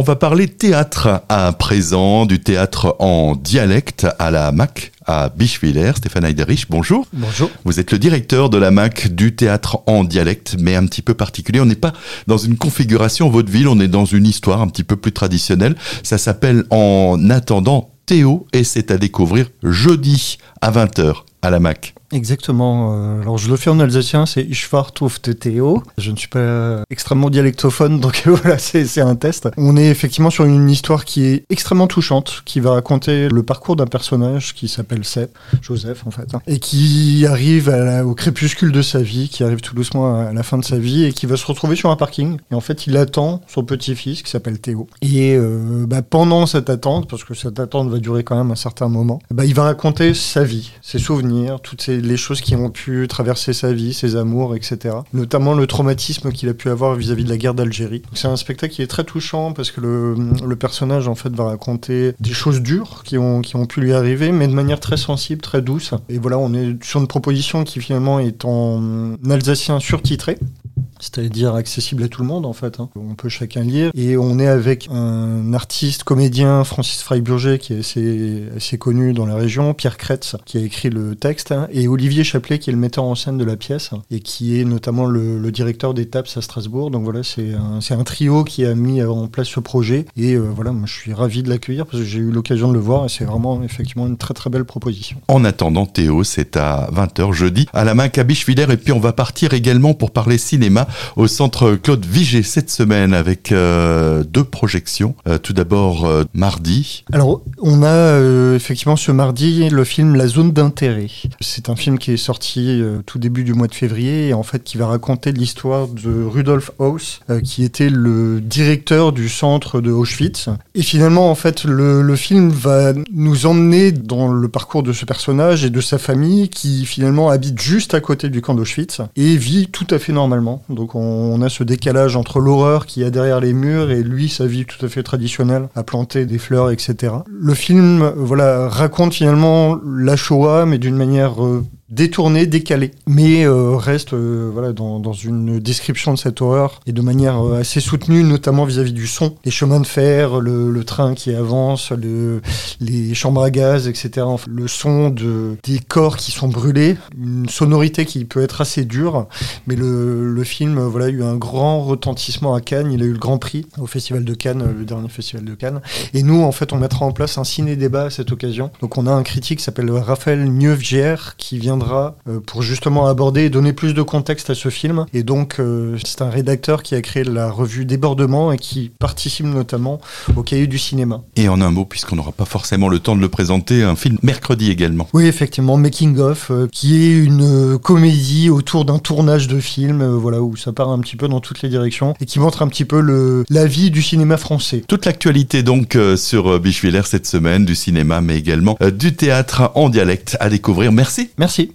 On va parler théâtre à présent, du théâtre en dialecte à la MAC à Bischwiller. Stéphane Heiderich, bonjour. Bonjour. Vous êtes le directeur de la MAC du théâtre en dialecte, mais un petit peu particulier. On n'est pas dans une configuration vaudeville, on est dans une histoire un petit peu plus traditionnelle. Ça s'appelle En attendant Théo et c'est à découvrir jeudi à 20h à la MAC. Exactement. Euh, alors je le fais en alsacien, c'est Ishvar de Théo. Je ne suis pas extrêmement dialectophone, donc voilà, c'est un test. On est effectivement sur une histoire qui est extrêmement touchante, qui va raconter le parcours d'un personnage qui s'appelle Seb, Joseph en fait, hein, et qui arrive au crépuscule de sa vie, qui arrive tout doucement à la fin de sa vie, et qui va se retrouver sur un parking. Et en fait, il attend son petit-fils qui s'appelle Théo. Et euh, bah, pendant cette attente, parce que cette attente va durer quand même un certain moment, bah, il va raconter sa ses souvenirs, toutes les choses qui ont pu traverser sa vie, ses amours, etc. Notamment le traumatisme qu'il a pu avoir vis-à-vis de la guerre d'Algérie. C'est un spectacle qui est très touchant parce que le, personnage en fait va raconter des choses dures qui ont pu lui arriver, mais de manière très sensible, très douce. Et voilà, on est sur une proposition qui finalement est en alsacien surtitré c'est-à-dire accessible à tout le monde en fait. Hein. On peut chacun lire. Et on est avec un artiste, comédien, Francis Freiburger, qui est assez, assez connu dans la région, Pierre Kretz, qui a écrit le texte, hein, et Olivier Chaplet, qui est le metteur en scène de la pièce, et qui est notamment le, le directeur des TAPS à Strasbourg. Donc voilà, c'est un, un, trio qui a mis en place ce projet. Et euh, voilà, moi je suis ravi de l'accueillir parce que j'ai eu l'occasion de le voir et c'est vraiment effectivement une très très belle proposition. En attendant, Théo, c'est à 20h jeudi à la main Cabiche-Villers. Et puis on va partir également pour parler cinéma au centre Claude Vigé cette semaine avec euh, deux projections. Euh, tout d'abord euh, mardi. Alors on a effectivement ce mardi le film La zone d'intérêt. C'est un film qui est sorti tout début du mois de février et en fait qui va raconter l'histoire de Rudolf Haus qui était le directeur du centre de Auschwitz. Et finalement en fait le, le film va nous emmener dans le parcours de ce personnage et de sa famille qui finalement habite juste à côté du camp d'Auschwitz et vit tout à fait normalement. Donc on a ce décalage entre l'horreur qui a derrière les murs et lui, sa vie tout à fait traditionnelle, à planter des fleurs, etc. Le film, voilà, raconte finalement la Shoah, mais d'une manière euh, détourné, décalé, mais euh, reste euh, voilà dans, dans, une description de cette horreur et de manière euh, assez soutenue, notamment vis-à-vis du son, les chemins de fer, le, train qui avance, le, les chambres à gaz, etc. Le son de des corps qui sont brûlés, une sonorité qui peut être assez dure, mais le, le film voilà a eu un grand retentissement à Cannes, il a eu le Grand Prix au Festival de Cannes, le dernier Festival de Cannes, et nous en fait on mettra en place un ciné débat à cette occasion. Donc on a un critique qui s'appelle Raphaël Nieuvgier qui vient euh, pour justement aborder et donner plus de contexte à ce film. Et donc, euh, c'est un rédacteur qui a créé la revue Débordement et qui participe notamment au cahier du cinéma. Et en un mot, puisqu'on n'aura pas forcément le temps de le présenter, un film mercredi également. Oui, effectivement, Making of, euh, qui est une comédie autour d'un tournage de film, voilà, où ça part un petit peu dans toutes les directions et qui montre un petit peu le, la vie du cinéma français. Toute l'actualité donc sur Bichwiller cette semaine, du cinéma, mais également du théâtre en dialecte à découvrir. Merci. Merci.